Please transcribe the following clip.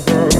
girl.